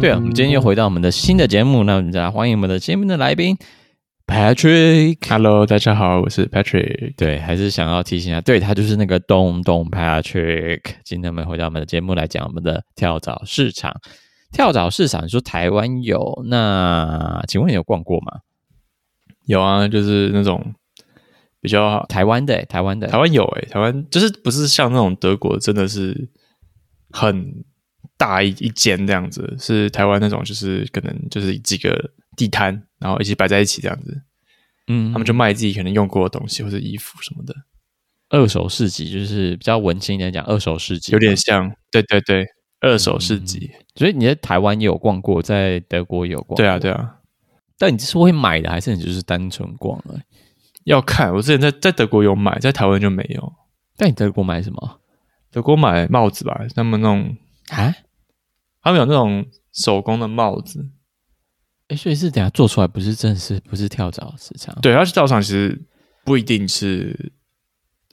对啊，我们今天又回到我们的新的节目，那我们再来欢迎我们的节目的来宾 Patrick。Hello，大家好，我是 Patrick。对，还是想要提醒一下，对，他就是那个东东 Patrick。今天我们回到我们的节目来讲我们的跳蚤市场。跳蚤市场，你说台湾有，那请问你有逛过吗？有啊，就是那种。比较台湾的，台湾的，台湾有诶，台湾就是不是像那种德国，真的是很大一一间这样子，是台湾那种，就是可能就是几个地摊，然后一起摆在一起这样子，嗯，他们就卖自己可能用过的东西或者衣服什么的，二手市集就是比较文青一点讲，二手市集有点像，对对对，二手市集，嗯，所以你在台湾也有逛过，在德国也有逛过，对啊对啊，但你是会买的，还是你就是单纯逛了？要看，我之前在在德国有买，在台湾就没有。但你德国买什么？德国买帽子吧，他们那种啊，他们有那种手工的帽子。哎、欸，所以是等下做出来不是正式，不是跳蚤市场。对，它是跳蚤，其实不一定是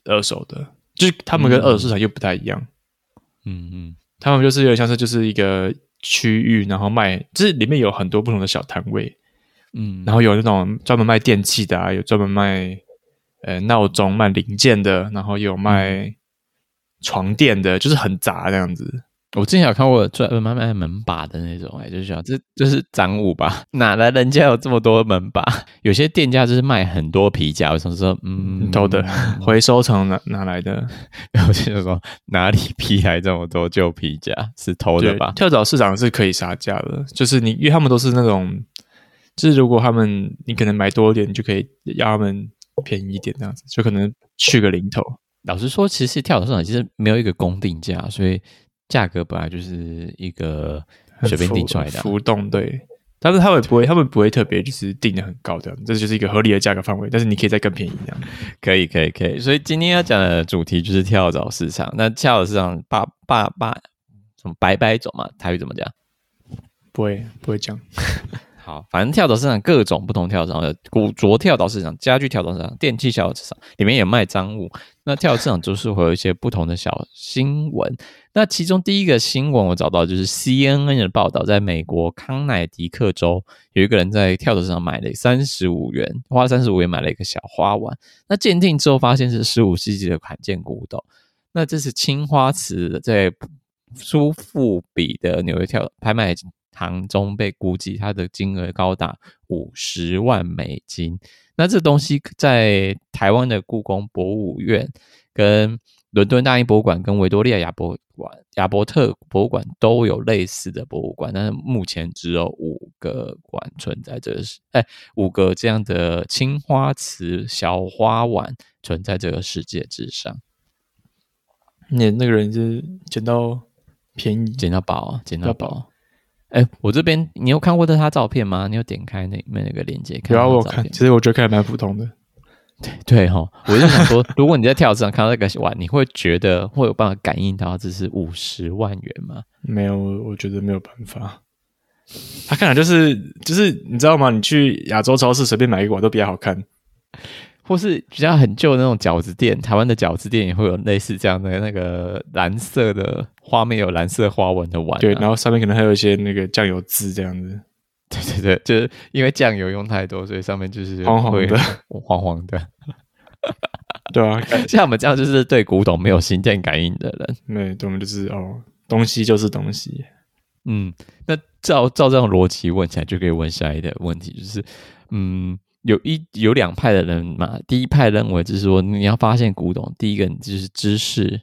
二手的，就是他们跟二手市场又不太一样。嗯嗯，他们就是有点像是就是一个区域，然后卖，就是里面有很多不同的小摊位。嗯，然后有那种专门卖电器的啊，有专门卖呃闹钟卖零件的，然后有卖床垫的，就是很杂这样子。我之前有看过专门卖门把的那种，哎，就是想这就是赃物吧？哪来人家有这么多门把？有些店家就是卖很多皮夹，我想说，嗯，偷的，回收厂哪哪来的？有些就说哪里批来这么多旧皮夹？是偷的吧？跳蚤市场是可以杀价的，就是你，因为他们都是那种。就是如果他们你可能买多一点，你就可以要他们便宜一点，这样子就可能去个零头。老实说，其实跳蚤市场其实没有一个公定价，所以价格本来就是一个随便定出来的浮动。对，但是他们不会，他们不会特别就是定的很高这样，这就是一个合理的价格范围。但是你可以再更便宜这样。可以，可以，可以。所以今天要讲的主题就是跳蚤市场。那跳蚤市场八八八什么白白种嘛？台语怎么讲？不会，不会讲。好，反正跳蚤市场各种不同跳蚤的古着跳蚤市场、家具跳蚤市场、电器跳蚤市场里面也卖赃物。那跳蚤市场就是会有一些不同的小新闻。那其中第一个新闻我找到就是 CNN 的报道，在美国康乃狄克州有一个人在跳蚤市场买了三十五元，花了三十五元买了一个小花碗。那鉴定之后发现是十五世纪的罕见古董。那这是青花瓷在苏富比的纽约跳拍卖行中被估计，它的金额高达五十万美金。那这东西在台湾的故宫博物院、跟伦敦大英博物馆、跟维多利亚亚博馆、亚伯特博物馆都有类似的博物馆，但是目前只有五个馆存在这个世，哎，五个这样的青花瓷小花碗存在这个世界之上。那那个人是捡到便宜，捡到宝，捡到宝。哎、欸，我这边你有看过他照片吗？你有点开那那个链接看？有啊，我看，其实我觉得看还蛮普通的。对 对哈，我就想说，如果你在跳蚤市场看到那个碗，你会觉得会有办法感应到这是五十万元吗？没有，我觉得没有办法。他看来就是就是你知道吗？你去亚洲超市随便买一个碗都比较好看。或是比较很旧的那种饺子店，台湾的饺子店也会有类似这样的那个蓝色的花面，有蓝色花纹的碗，啊，对，然后上面可能还有一些那个酱油渍这样子。对对对，就是因为酱油用太多，所以上面就是黄黄的，黄黄的。对啊，像我们这样就是对古董没有心电感应的人，对，我们就是哦，东西就是东西。嗯，那照照这样逻辑问起来，就可以问下一个问题，就是嗯。有一有两派的人嘛，第一派认为就是说，你要发现古董，第一个就是知识，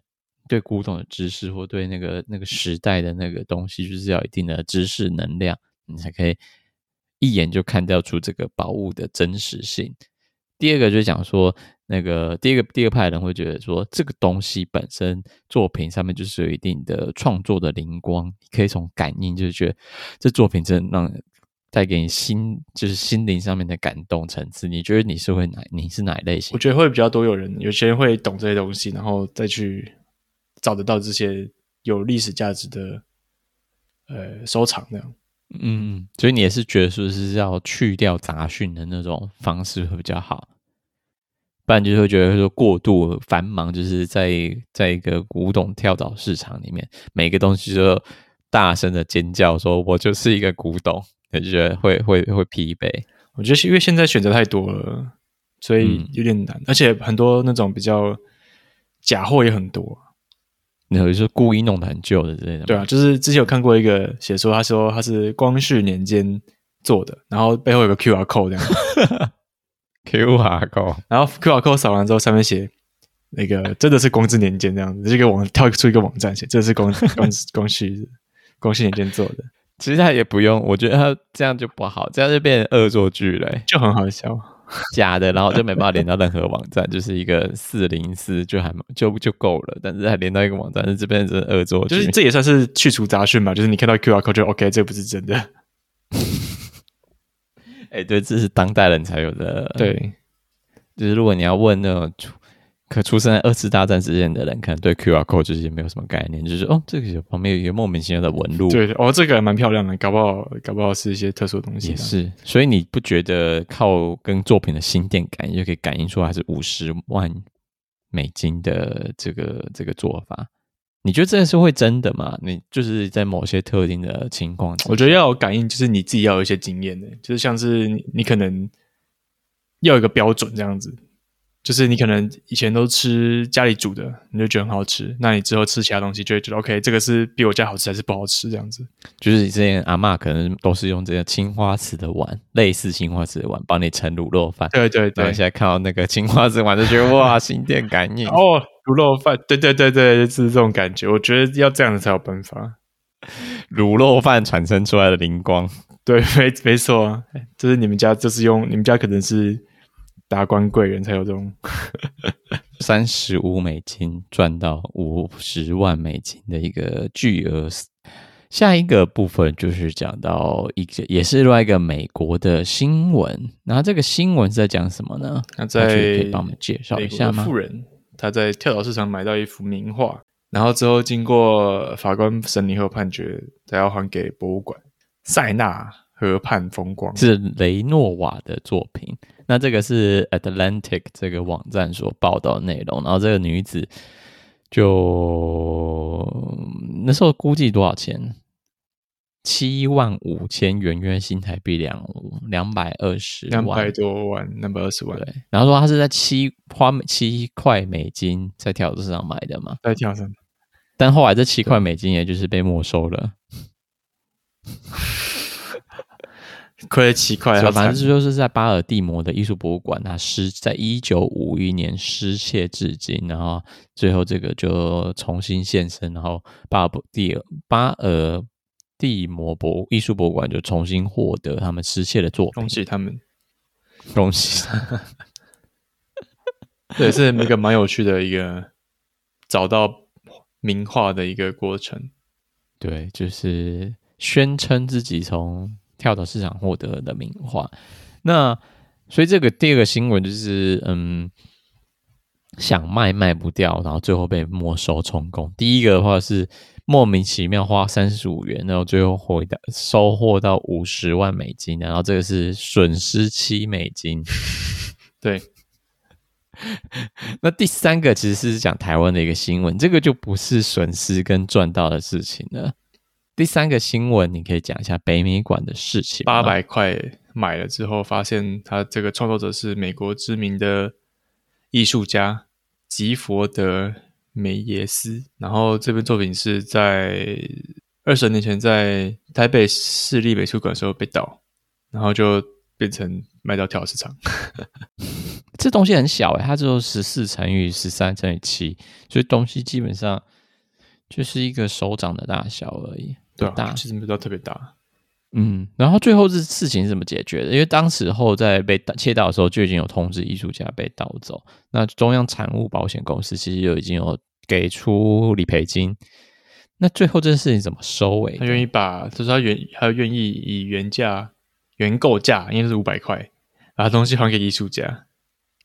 对古董的知识，或对那个那个时代的那个东西，就是要一定的知识能量，你才可以一眼就看掉出这个宝物的真实性。第二个就讲说，那个第二个第二派的人会觉得说，这个东西本身作品上面就是有一定的创作的灵光，可以从感应就是觉得这作品真的让。带给你心就是心灵上面的感动层次，你觉得你是会哪？你是哪一类型？我觉得会比较多有人，有些人会懂这些东西，然后再去找得到这些有历史价值的呃收藏那样。嗯，所以你也是觉得说是要去掉杂讯的那种方式会比较好，不然就会觉得说过度繁忙，就是在在一个古董跳蚤市场里面，每个东西就。大声的尖叫，说我就是一个古董，就觉得会会会疲惫。我觉得是因为现在选择太多了，所以有点难，嗯、而且很多那种比较假货也很多。你有是故意弄得很旧的之类的？对啊，就是之前有看过一个写说，他说他是光绪年间做的，然后背后有个 QR code 这样。QR code，然后 QR code 扫完之后，上面写那个真的是光治年间这样子，这个网跳出一个网站写，这是光光光绪光绪年间做的。其实他也不用，我觉得他这样就不好，这样就变成恶作剧了，就很好笑，假的，然后就没办法连到任何网站，就是一个四零四就还就就够了，但是还连到一个网站，这边是恶作剧，就是这也算是去除杂讯嘛，就是你看到 QR code 就 OK，这不是真的。哎，欸、对，这是当代人才有的。对，就是如果你要问那种可出生在二次大战之前的人，可能对 QR code 就是也没有什么概念，就是哦，这个旁边有一个莫名其妙的纹路。对，哦，这个还蛮漂亮的，搞不好，搞不好是一些特殊的东西。也是，所以你不觉得靠跟作品的心电感应就可以感应出来是五十万美金的这个这个做法？你觉得这个是会真的吗？你就是在某些特定的情况，我觉得要有感应，就是你自己要有一些经验的，就是像是你，你可能要有一个标准这样子。就是你可能以前都吃家里煮的，你就觉得很好吃。那你之后吃其他东西，就会觉得 OK，这个是比我家好吃还是不好吃？这样子。就是你之前阿嬷可能都是用这个青花瓷的碗，类似青花瓷的碗帮你盛卤肉饭。对对对。现在看到那个青花瓷碗，就觉得哇，心电感应哦，卤肉饭。对对对对，就是这种感觉。我觉得要这样子才有办法。卤肉饭产生出来的灵光，对，没没错啊。就是你们家，就是用你们家可能是。达官贵人才有这种 三十五美金赚到五十万美金的一个巨额。下一个部分就是讲到一个，也是另外一个美国的新闻。然后这个新闻是在讲什么呢？那在可以帮我们介绍一下吗？富人他在跳蚤市场买到一幅名画，然后之后经过法官审理后判决，他要还给博物馆。塞纳河畔风光是雷诺瓦的作品。那这个是 Atlantic 这个网站所报道的内容，然后这个女子就那时候估计多少钱？七万五千元，约新台币两两百二十万，两百多万，两百二十万。对，然后说她是在七花七块美金在跳蚤市场买的嘛？在跳蚤，但后来这七块美金也就是被没收了。亏了七块，反正就是在巴尔的摩的艺术博物馆，它失在一九五一年失窃至今，然后最后这个就重新现身，然后巴尔蒂巴尔的摩博艺术博物馆就重新获得他们失窃的作品，恭喜他们，恭喜！对，是一个蛮有趣的一个找到名画的一个过程，对，就是宣称自己从。跳蚤市场获得的名画，那所以这个第二个新闻就是，嗯，想卖卖不掉，然后最后被没收充公。第一个的话是莫名其妙花三十五元，然后最后回到收获到五十万美金，然后这个是损失七美金。对，那第三个其实是讲台湾的一个新闻，这个就不是损失跟赚到的事情了。第三个新闻，你可以讲一下北美馆的事情。八百块买了之后，发现他这个创作者是美国知名的艺术家吉佛德梅耶斯。然后这部作品是在二十年前在台北市立美术馆的时候被盗，然后就变成卖到跳蚤市场。这东西很小诶，它只有十四乘以十三乘以七，所以东西基本上就是一个手掌的大小而已。对啊，其实没到特别大，嗯，然后最后这事情是怎么解决的？因为当时候在被窃盗的时候就已经有通知艺术家被盗走，那中央产物保险公司其实就已经有给出理赔金。那最后这件事情怎么收尾？他愿意把，就是他愿他愿意以原价原购价，应该是五百块，把东西还给艺术家。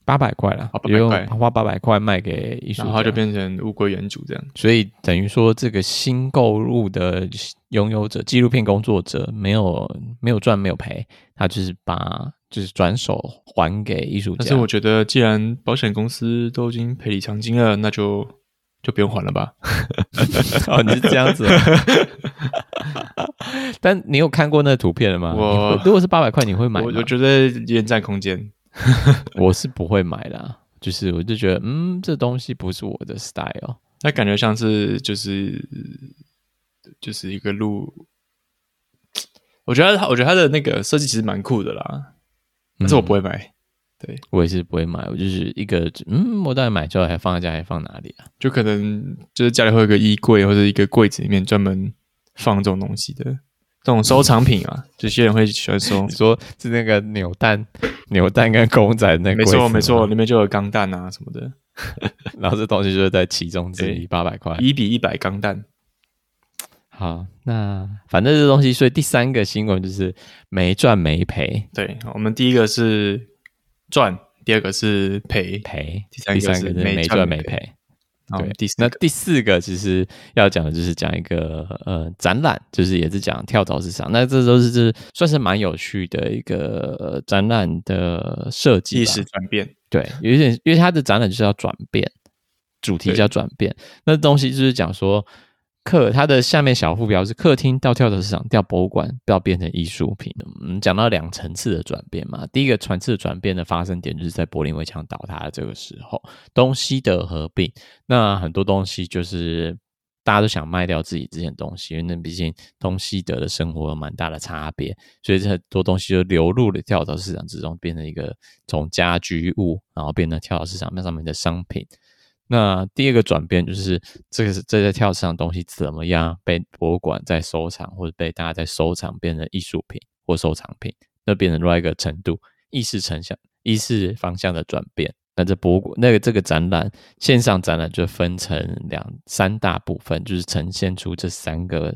八百块了，八百块花八百块卖给艺术家，然后就变成物归原主这样。所以等于说，这个新购入的拥有者，纪录片工作者没有没有赚没有赔，他就是把就是转手还给艺术家。但是我觉得，既然保险公司都已经赔礼偿金了，那就就不用还了吧？哦，你是这样子。但你有看过那个图片了吗？我如果是八百块，你会买吗？我我觉得有点占空间。我是不会买的，就是我就觉得，嗯，这东西不是我的 style。它感觉像是就是就是一个路。我觉得他，我觉得他的那个设计其实蛮酷的啦，但是我不会买。嗯对，我也是不会买，我就是一个，嗯，我到底买之后还放在家，还放哪里啊？就可能就是家里会有一个衣柜或者一个柜子里面专门放这种东西的这种收藏品啊。有些人会喜欢收，你说是那个扭蛋、扭蛋跟公仔那个？没错，没错，里面就有钢弹啊什么的。然后这东西就是在其中之一，八百块，一比一百钢弹。好，那反正这东西，所以第三个新闻就是没赚没赔。对，我们第一个是。赚，第二个是赔赔，第三个是没赚没赔。对，第四那第四个其实要讲的就是讲一个呃展览，就是也是讲跳蚤市场。那这都是是算是蛮有趣的一个展览的设计，意识转变。对，有一点，因为它的展览就是要转变，主题叫转变。那东西就是讲说。客，它的下面小副标是客厅到跳蚤市场，到博物馆，到变成艺术品。我嗯，讲到两层次的转变嘛，第一个层次转变的发生点就是在柏林围墙倒塌的这个时候，东西德合并，那很多东西就是大家都想卖掉自己之前东西，因为那毕竟东西德的生活有蛮大的差别，所以这很多东西就流入了跳蚤市场之中，变成一个从家居物，然后变成跳蚤市场那上面的商品。那第二个转变就是，这个这些跳蚤的东西怎么样被博物馆在收藏，或者被大家在收藏，变成艺术品或收藏品，那变成另外一个程度，意识成像意识方向的转变。那这博物馆那个这个展览线上展览就分成两三大部分，就是呈现出这三个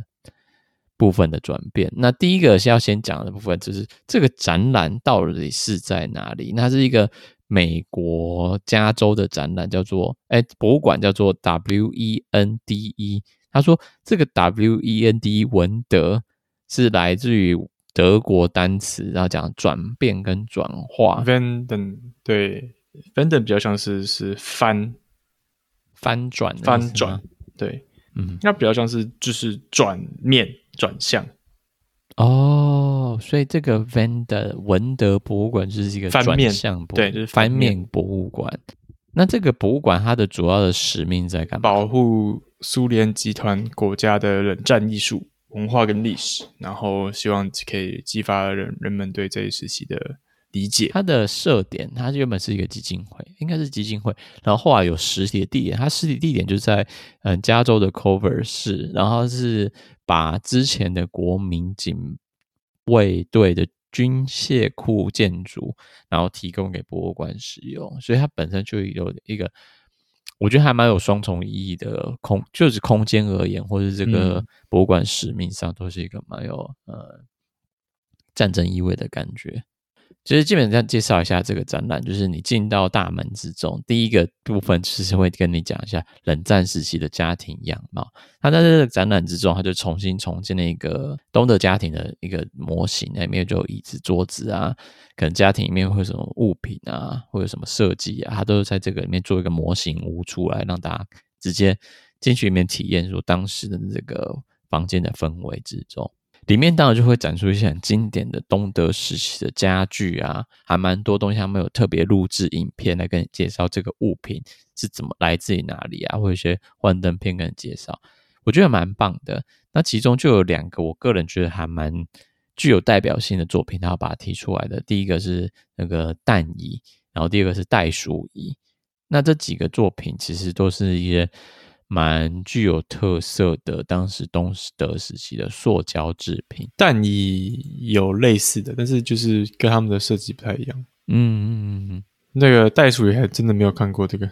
部分的转变。那第一个是要先讲的部分，就是这个展览到底是在哪里？那是一个。美国加州的展览叫做哎，博物馆叫做 W E N D E。他说这个 W E N D E 文德是来自于德国单词，然后讲转变跟转化。Venden 对，Venden 比较像是是翻翻转翻转，对，嗯，那比较像是就是转面转向。哦，所以这个 Wender 文德博物馆就是一个转向博，对，就是翻面博物馆。那这个博物馆它的主要的使命在干嘛？保护苏联集团国家的冷战艺术文化跟历史，然后希望可以激发人人们对这一时期的理解。它的设点，它原本是一个基金会，应该是基金会，然后后来有实体的地点，它实体地点就在嗯加州的 Culver 市，然后是。把之前的国民警卫队的军械库建筑，然后提供给博物馆使用，所以它本身就有一个，我觉得还蛮有双重意义的空，就是空间而言，或者这个博物馆使命上，都是一个蛮有呃战争意味的感觉。其实基本上介绍一下这个展览，就是你进到大门之中，第一个部分其实会跟你讲一下冷战时期的家庭样貌。他在这个展览之中，他就重新重建了一个东德家庭的一个模型，里面就有椅子、桌子啊，可能家庭里面会有什么物品啊，会有什么设计啊，他都是在这个里面做一个模型屋出来，让大家直接进去里面体验说当时的这个房间的氛围之中。里面当然就会展出一些很经典的东德时期的家具啊，还蛮多东西，他们有特别录制影片来跟你介绍这个物品是怎么来自于哪里啊，或者一些幻灯片跟你介绍，我觉得蛮棒的。那其中就有两个我个人觉得还蛮具有代表性的作品，然后把它提出来的。第一个是那个蛋椅，然后第二个是袋鼠椅。那这几个作品其实都是一些。蛮具有特色的，当时东德时期的塑胶制品，但也有类似的，但是就是跟他们的设计不太一样。嗯嗯嗯嗯，那个袋鼠椅还真的没有看过这个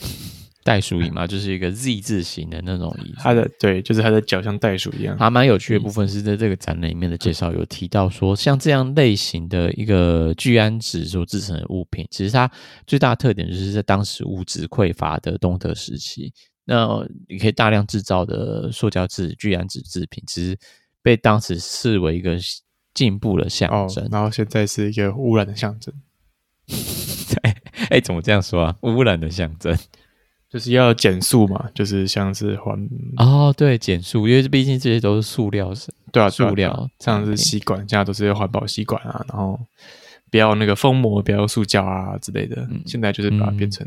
袋鼠椅嘛，就是一个 Z 字形的那种椅子。它的对，就是它的脚像袋鼠一样。还蛮有趣的部分是在这个展览里面的介绍有提到说，像这样类型的一个聚氨酯所制成的物品，其实它最大的特点就是在当时物质匮乏的东德时期。那你可以大量制造的塑胶制聚氨酯制品，其实被当时视为一个进步的象征。哦，然后现在是一个污染的象征。哎哎，怎么这样说啊？污染的象征，就是要减速嘛，就是像是环哦，对，减速，因为毕竟这些都是塑料，是，对啊，塑料，像是吸管，现在都是环保吸管啊，然后不要那个封膜，不要塑胶啊之类的。嗯，现在就是把它变成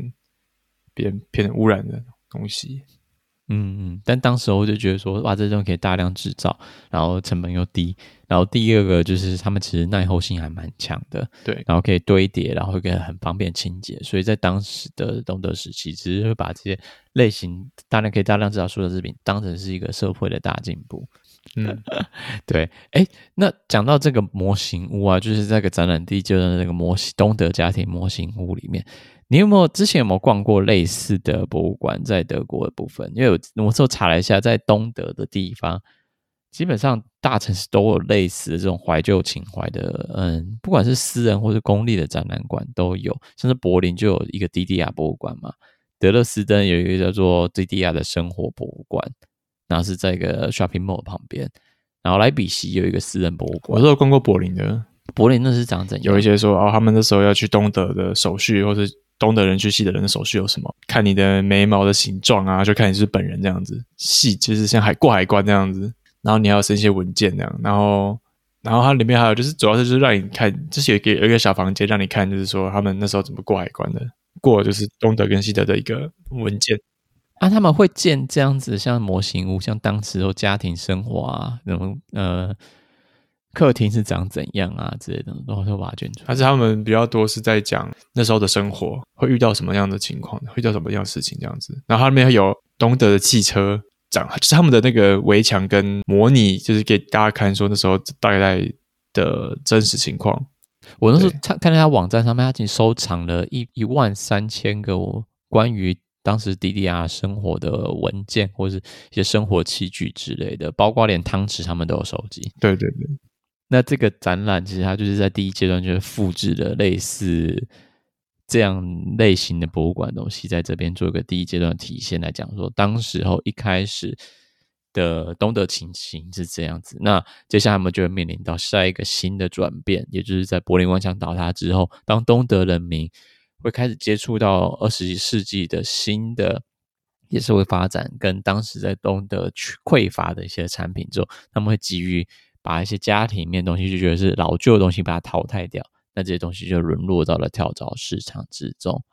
变变成污染的东西。嗯嗯，但当时我就觉得说，哇，这种可以大量制造，然后成本又低，然后第二个就是他们其实耐候性还蛮强的，对，然后可以堆叠，然后可以很方便清洁，所以在当时的东德时期，其实会把这些类型大量可以大量制造塑料制品当成是一个社会的大进步。嗯，对，哎，那讲到这个模型屋啊，就是这个展览地就在那个模型东德家庭模型屋里面。你有没有之前有没有逛过类似的博物馆，在德国的部分？因为我我之后查了一下，在东德的地方，基本上大城市都有类似的这种怀旧情怀的，嗯，不管是私人或是公立的展览馆都有。像是柏林就有一个 DDR 博物馆嘛，德勒斯登有一个叫做 DDR 的生活博物馆，然后是在一个 shopping mall 旁边。然后莱比锡有一个私人博物馆。我是有逛过柏林的，柏林那是长怎样？有一些说哦，他们那时候要去东德的手续，或是。东德人去西德人的手续有什么？看你的眉毛的形状啊，就看你是本人这样子。细就是像海过海关这样子，然后你还要申一些文件这样。然后，然后它里面还有就是，主要是就是让你看，就是有一个有一个小房间让你看，就是说他们那时候怎么过海关的，过就是东德跟西德的一个文件。啊，他们会建这样子像模型屋，像当时候家庭生活啊，那种呃。客厅是长怎样啊之类的，然后就把它卷出来。但是他们比较多是在讲那时候的生活会遇到什么样的情况，会遇到什么样的事情这样子。然后他那边还有东德的汽车长，就是他们的那个围墙跟模拟，就是给大家看说那时候大概的真实情况。我那时候看看到他网站上面，他已经收藏了一一万三千个关于当时 DDR 生活的文件，或者是一些生活器具之类的，包括连汤匙他们都有收集。对对对。那这个展览其实它就是在第一阶段就是复制的类似这样类型的博物馆东西，在这边做一个第一阶段的体现来讲说，当时候一开始的东德情形是这样子。那接下来我们就会面临到下一个新的转变，也就是在柏林围墙倒塌之后，当东德人民会开始接触到二十一世纪的新的也是会发展，跟当时在东德匮乏的一些产品之后，他们会基于。把一些家庭里面的东西就觉得是老旧的东西，把它淘汰掉，那这些东西就沦落到了跳蚤市场之中。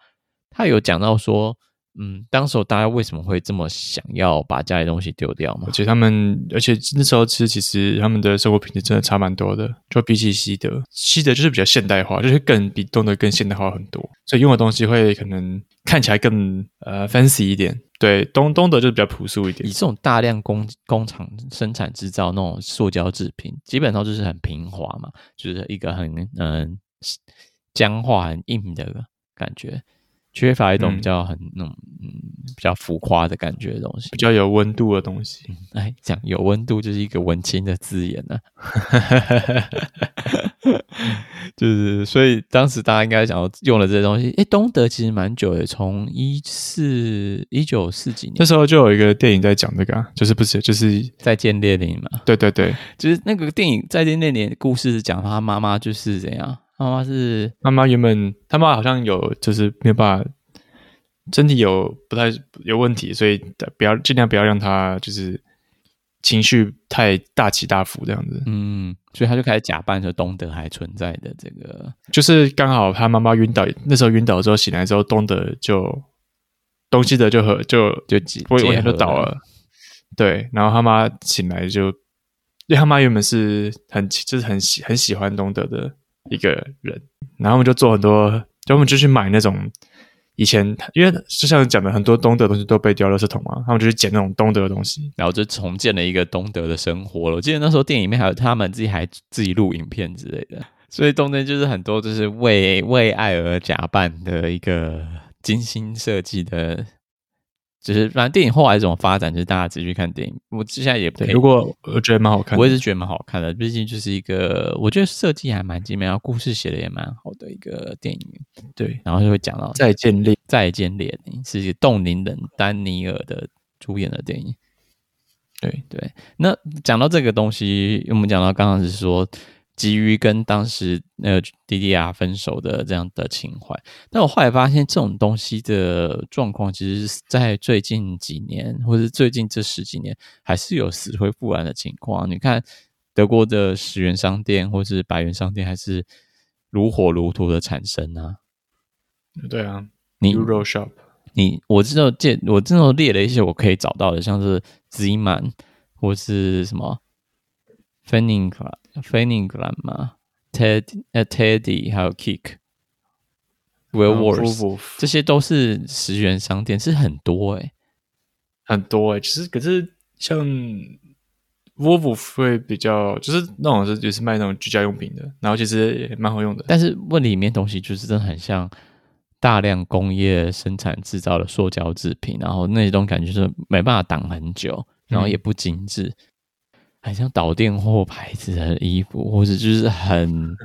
他有讲到说，嗯，当时候大家为什么会这么想要把家里东西丢掉吗？而且他们，而且那时候其实其实他们的生活品质真的差蛮多的，就比起西德，西德就是比较现代化，就是更比东德更现代化很多，所以用的东西会可能看起来更呃 fancy 一点。对，东东德就比较朴素一点。以这种大量工工厂生产制造那种塑胶制品，基本上就是很平滑嘛，就是一个很嗯、呃、僵化、很硬的感觉。缺乏一种比较很那种嗯比较浮夸的感觉的东西，比较有温度的东西。哎、嗯，讲有温度就是一个文青的字眼呢、啊。就是所以当时大家应该想要用了这些东西。哎，东德其实蛮久的，从一四一九四几年那时候就有一个电影在讲这个、啊，就是不是就是再见列宁嘛？对对对，就是那个电影再见列宁的故事是讲他妈妈就是怎样。妈妈是妈妈，原本他妈好像有就是没有办法，身体有不太有问题，所以不要尽量不要让他就是情绪太大起大伏这样子。嗯，所以他就开始假扮着东德还存在的这个，就是刚好他妈妈晕倒，那时候晕倒之后醒来之后，东德就东西德就和就就不会就倒了。对，然后他妈醒来就，因为他妈原本是很就是很喜很喜欢东德的。一个人，然后我们就做很多，就我们就去买那种以前，因为就像讲的，很多东德的东西都被丢垃圾桶嘛，他们就是捡那种东德的东西，然后就重建了一个东德的生活了。我记得那时候电影里面还有他们自己还自己录影片之类的，所以东德就是很多就是为为爱而假扮的一个精心设计的。就是反正电影后来怎么发展，就是大家自己去看电影。我现在也不如果我觉得蛮好看，我也是觉得蛮好看的。毕竟就是一个我觉得设计还蛮精美，然后故事写的也蛮好的一个电影。对，然后就会讲到再见列再见列宁是一个冻龄人丹尼尔的主演的电影。对对，那讲到这个东西，我们讲到刚刚是说急于跟当时那个 DDR 分手的这样的情怀。但我后来发现，这种东西的状况，其实在最近几年，或者最近这十几年，还是有死灰复燃的情况。你看德国的十元商店或是百元商店，还是如火如荼的产生啊。对啊，你 Euro Shop，你我知道借我真的列了一些我可以找到的，像是 Zeeman 或是什么 Fanning Fanning 嘛，Ted 呃 Teddy 还有 Kick，Woolworths 这些都是十元商店，是很多哎、欸，很多哎、欸。其实可是像 Woolworths 会比较，就是那种是就是卖那种居家用品的，然后其实也蛮好用的。但是问里面东西就是真的很像。大量工业生产制造的塑胶制品，然后那种感觉就是没办法挡很久，然后也不精致，很像导电或牌子的衣服，或者就是很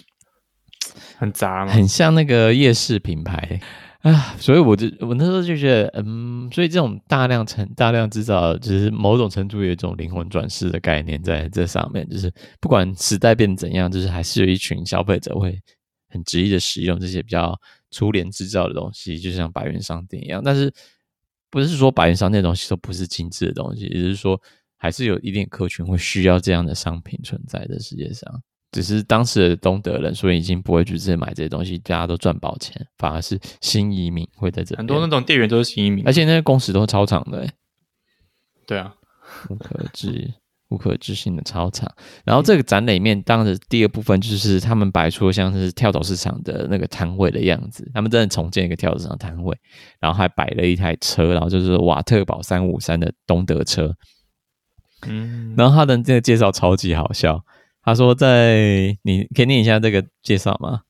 很杂，很像那个夜市品牌啊。所以我就我那时候就觉得，嗯，所以这种大量成大量制造，就是某种程度有一种灵魂转世的概念在这上面，就是不管时代变怎样，就是还是有一群消费者会很执意的使用这些比较。粗连制造的东西，就像百元商店一样，但是不是说百元商店的东西都不是精致的东西，也就是说，还是有一定客群会需要这样的商品存在的世界上。只是当时的东德人，所以已经不会去直接买这些东西，大家都赚饱钱，反而是新移民会在这里。很多那种店员都是新移民，而且那些工时都超长的。对啊，不可置疑。无可置信的超长，然后这个展里面，当时第二部分就是他们摆出像是跳蚤市场的那个摊位的样子，他们真的重建一个跳蚤市场摊位，然后还摆了一台车，然后就是瓦特堡三五三的东德车，嗯，然后他的这个介绍超级好笑，他说在你可以念一下这个介绍吗？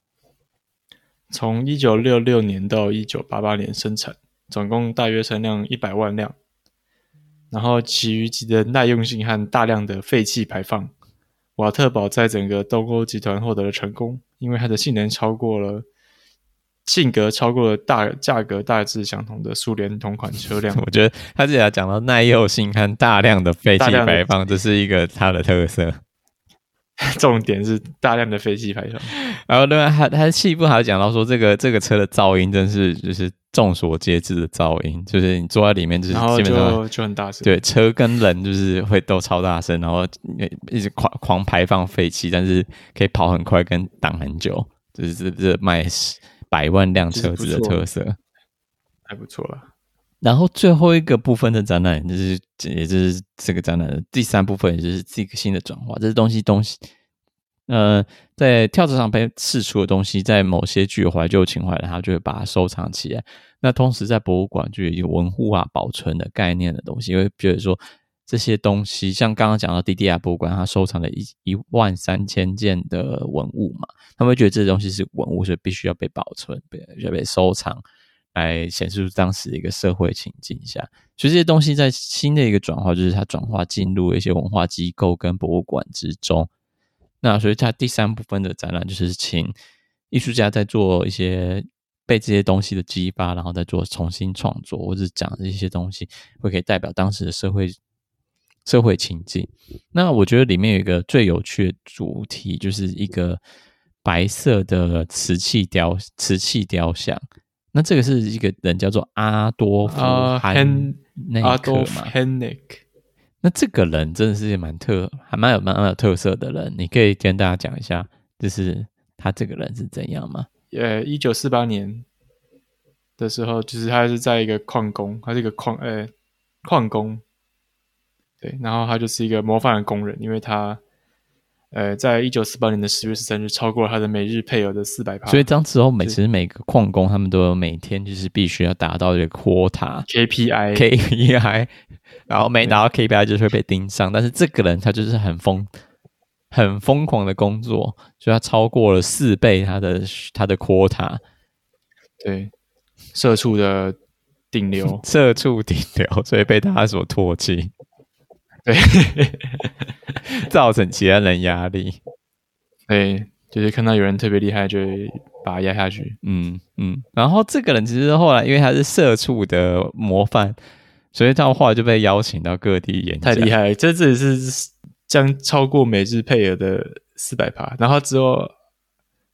从一九六六年到一九八八年生产，总共大约产量一百万辆。然后，其余级的耐用性和大量的废气排放，瓦特堡在整个东欧集团获得了成功，因为它的性能超过了，性格超过了大价格大致相同的苏联同款车辆。我觉得他这里讲到耐用性和大量的废气排放，这是一个它的特色。重点是大量的废气排放。然后另外，他他细部还讲到说，这个这个车的噪音真是就是。众所皆知的噪音，就是你坐在里面，就是基本上就，就很大声。对，车跟人就是会都超大声，然后一直狂狂排放废气，但是可以跑很快跟挡很久，就是这这卖百万辆车子的特色，还不错了。然后最后一个部分的展览，就是也就是这个展览的第三部分，也就是这个新的转化，这是东西东西。呃，在跳蚤上被刺出的东西，在某些具有怀旧情怀的，他就会把它收藏起来。那同时，在博物馆就有文物啊、保存的概念的东西，因为比如说这些东西，像刚刚讲到 DDR 博物馆，它收藏了一一万三千件的文物嘛，他们会觉得这些东西是文物，所以必须要被保存，被要被收藏，来显示出当时的一个社会情境下。所以这些东西在新的一个转化，就是它转化进入一些文化机构跟博物馆之中。那所以，它第三部分的展览就是请艺术家在做一些被这些东西的激发，然后再做重新创作，或者讲这些东西会可以代表当时的社会社会情境。那我觉得里面有一个最有趣的主题，就是一个白色的瓷器雕瓷器雕像。那这个是一个人叫做阿多夫汉内克嘛？那这个人真的是蛮特，还蛮有蛮蛮有特色的人，你可以跟大家讲一下，就是他这个人是怎样吗？呃，一九四八年的时候，就是他是在一个矿工，他是一个矿呃矿工，对，然后他就是一个模范的工人，因为他呃，在一九四八年的十月十三日，超过了他的每日配额的四百趴，所以当时候每其实每个矿工他们都有每天就是必须要达到一个 quota KPI KPI。然后没达到 KPI 就会被盯上，但是这个人他就是很疯、很疯狂的工作，所以他超过了四倍他的他的 quota，对，社畜的顶流，社畜顶流，所以被大家所唾弃，对，造成其他人压力，对，就是看到有人特别厉害，就会把他压下去，嗯嗯，然后这个人其实后来因为他是社畜的模范。所以他后来就被邀请到各地演讲，太厉害了！这这也是将超过每日配额的四百趴，然后之后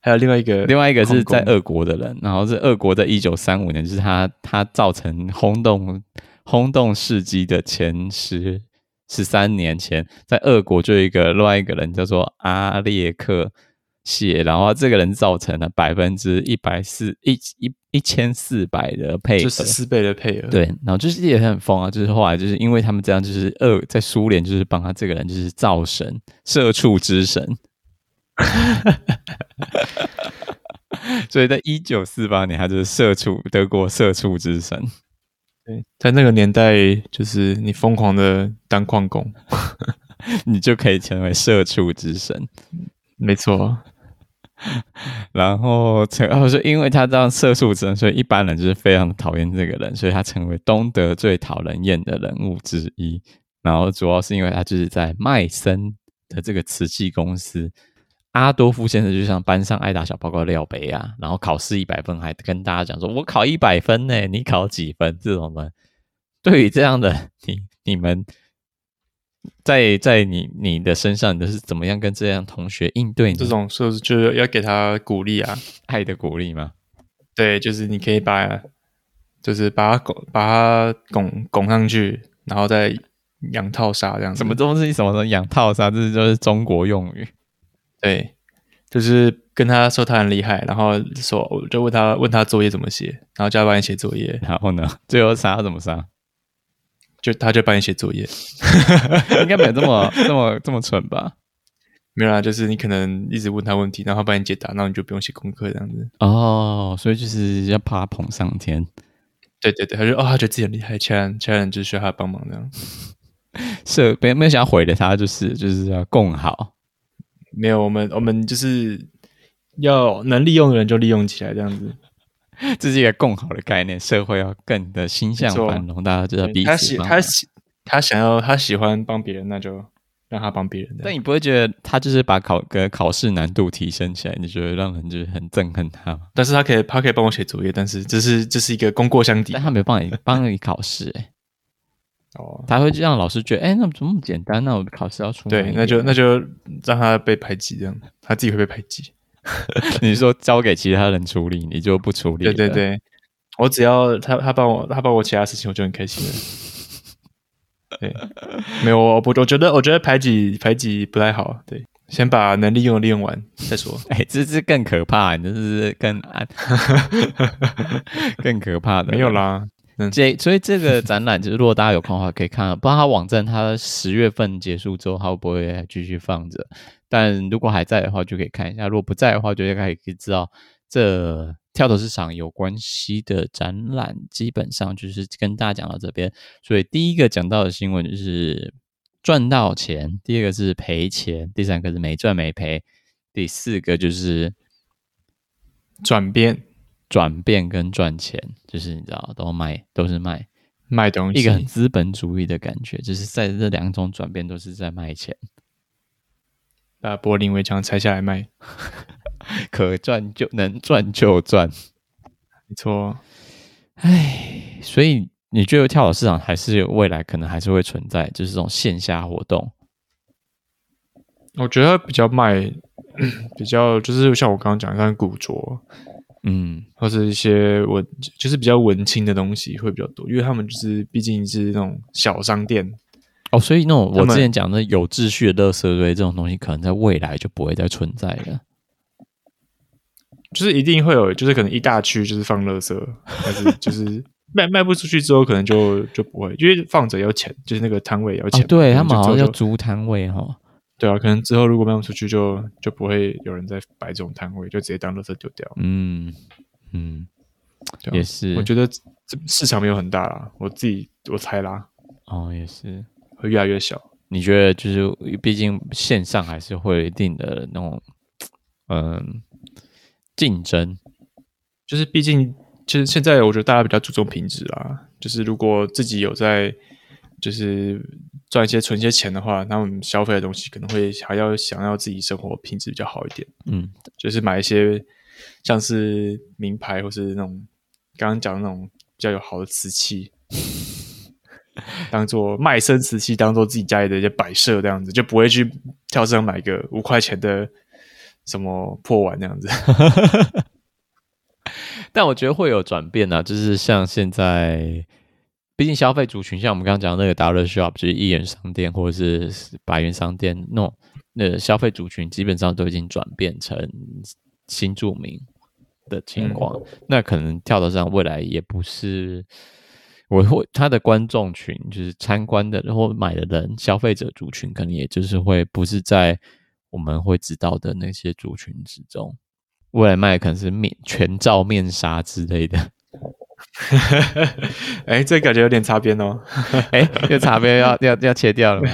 还有另外一个，另外一个是在俄国的人，然后是俄国在一九三五年，就是他他造成轰动轰动世纪的前十十三年前，在俄国就有一个另外一个人叫做阿列克谢，然后这个人造成了百分之一百四一一一千四百的配额，就十四倍的配额，对，然后就是也很疯啊，就是后来就是因为他们这样，就是俄在苏联就是帮他这个人就是造神，社畜之神。所以在一九四八年，他就是社畜，德国社畜之神。对，在那个年代，就是你疯狂的当矿工，你就可以成为社畜之神。没错。然后成，然后说，因为他这样社畜之神，所以一般人就是非常讨厌这个人，所以他成为东德最讨人厌的人物之一。然后主要是因为他就是在麦森的这个瓷器公司。阿多夫先生就像班上爱打小报告的廖杯啊，然后考试一百分，还跟大家讲说：“我考一百分呢，你考几分？”这种的，对于这样的 你，你们在在你你的身上，你都是怎么样跟这样同学应对呢？这种是不是就是要给他鼓励啊？爱的鼓励吗？对，就是你可以把，就是把他拱，把他拱拱上去，然后再养套杀这样子。什么东西？什么什么？养套杀？这是就是中国用语。对，就是跟他说他很厉害，然后说我就问他问他作业怎么写，然后叫他帮你写作业，然后呢，最后杀怎么杀？就他就帮你写作业，应该没有这么 这么这么蠢吧？没有啦，就是你可能一直问他问题，然后他帮你解答，然后你就不用写功课这样子。哦，所以就是要把他捧上天。对对对，他就哦，他觉得自己很厉害，其他人其他人就需要他帮忙这样。是没没有想要毁了他，就是就是要共好。没有，我们我们就是要能利用的人就利用起来，这样子，这是一个共好的概念。社会要更的心向繁荣，大家就要彼此他喜他喜他想要他喜欢帮别人，那就让他帮别人。但你不会觉得他就是把考个考试难度提升起来？你觉得让人就是很憎恨他吗？但是他可以他可以帮我写作业，但是这是这是一个功过相抵。但他没有帮你帮你考试，哎。哦，他会让老师觉得，哎，那怎么这么简单？那我考试要出对，那就那就让他被排挤，这样他自己会被排挤。你说交给其他人处理，你就不处理？对对对，我只要他他帮我他帮我其他事情，我就很开心了。对，没有我不我觉得我觉得排挤排挤不太好。对，先把能利用利用完再说。哎，这是更可怕，你这是更暗更可怕的。没有啦。这所以这个展览就是，如果大家有空的话，可以看。不知道他网站，他十月份结束之后，它会不会继续放着？但如果还在的话，就可以看一下；如果不在的话，就可以可以知道这跳蚤市场有关系的展览，基本上就是跟大家讲到这边。所以第一个讲到的新闻就是赚到钱，第二个是赔钱，第三个是没赚没赔，第四个就是转变。转变跟赚钱，就是你知道，都卖，都是卖卖东西，一个很资本主义的感觉，就是在这两种转变都是在卖钱，把柏林围墙拆下来卖，可赚就能赚就赚，没错。唉，所以你觉得跳蚤市场还是有未来，可能还是会存在，就是这种线下活动？我觉得比较卖，比较就是像我刚刚讲的，像古着。嗯，或是一些文，就是比较文青的东西会比较多，因为他们就是毕竟是那种小商店哦，所以那种我之前讲的有秩序的垃圾堆这种东西，可能在未来就不会再存在了。就是一定会有，就是可能一大区就是放垃圾，但是就是 卖卖不出去之后，可能就就不会，因为放着要钱，就是那个摊位要钱，哦、对他们好像要租摊位哈。对啊，可能之后如果卖不出去就，就就不会有人再摆这种摊位，就直接当垃圾丢掉。嗯嗯，啊、也是。我觉得这市场没有很大啦，我自己我猜啦。哦，也是，会越来越小。你觉得就是，毕竟线上还是会有一定的那种，嗯，竞争。就是毕竟，其实现在我觉得大家比较注重品质啦。就是如果自己有在，就是。赚一些存一些钱的话，那我们消费的东西可能会还要想要自己生活品质比较好一点，嗯，就是买一些像是名牌或是那种刚刚讲的那种比较有好的瓷器，当做卖身瓷器，当做自己家里的一些摆设这样子，就不会去跳市场买个五块钱的什么破碗那样子。但我觉得会有转变啊，就是像现在，毕竟消费族群，像我们刚刚讲的那个 Dollar Shop，就是一元商店或者是百元商店，那种那消费族群基本上都已经转变成新住民的情况。嗯、那可能跳蚤市场未来也不是，我会他的观众群，就是参观的然后买的人，消费者族群，可能也就是会不是在我们会知道的那些族群之中。未来卖的可能是面全罩面纱之类的，哎、欸，这感觉有点擦边哦，哎、欸，这擦边要 要要切掉了吗？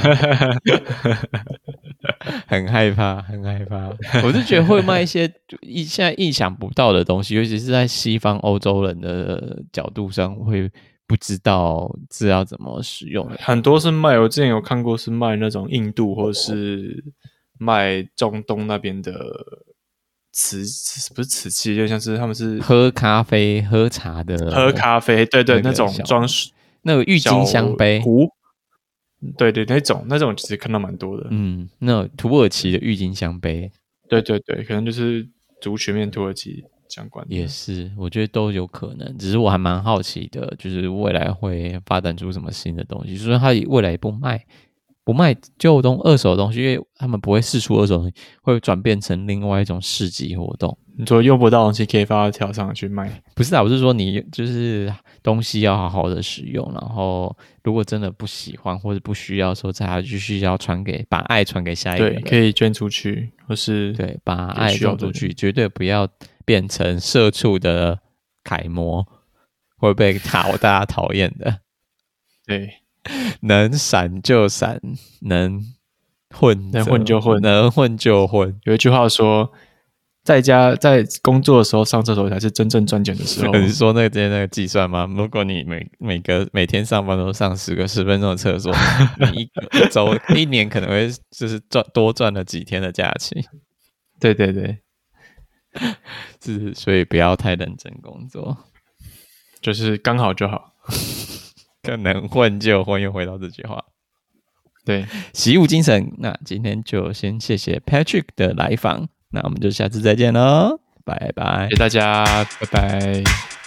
很害怕，很害怕。我是觉得会卖一些意现在意想不到的东西，尤其是在西方欧洲人的角度上，会不知道是要怎么使用。很多是卖，我之前有看过是卖那种印度或是卖中东那边的。瓷不是瓷器，就像是他们是喝咖啡、喝茶的。喝咖啡，对对，那，种装饰，那个郁金香杯，壶，对对，那种那种其实看到蛮多的。嗯，那土耳其的郁金香杯，对对对，可能就是族群面土耳其相关的。也是，我觉得都有可能。只是我还蛮好奇的，就是未来会发展出什么新的东西，就是它未来也不卖。不卖旧东二手的东西，因为他们不会释出二手东西，会转变成另外一种市集活动。你说用不到东西可以发到条上去卖？不是啊，我是说你就是东西要好好的使用，然后如果真的不喜欢或者不需要的时候，再继续要传给把爱传给下一个人，对，可以捐出去，或是对把爱捐出去，绝对不要变成社畜的楷模，会被讨大家讨厌的。对。能闪就闪，能混能混就混，能混就混。有一句话说，在家在工作的时候上厕所才是真正赚钱的时候。你是说那天那个计算吗？如果你每每个每天上班都上十个十分钟的厕所，你一个周一年可能会就是赚多赚了几天的假期。对对对，是所以不要太认真工作，就是刚好就好。可能混就混，又回到这句话。对，习武精神。那今天就先谢谢 Patrick 的来访，那我们就下次再见喽，拜拜，谢谢大家，拜拜。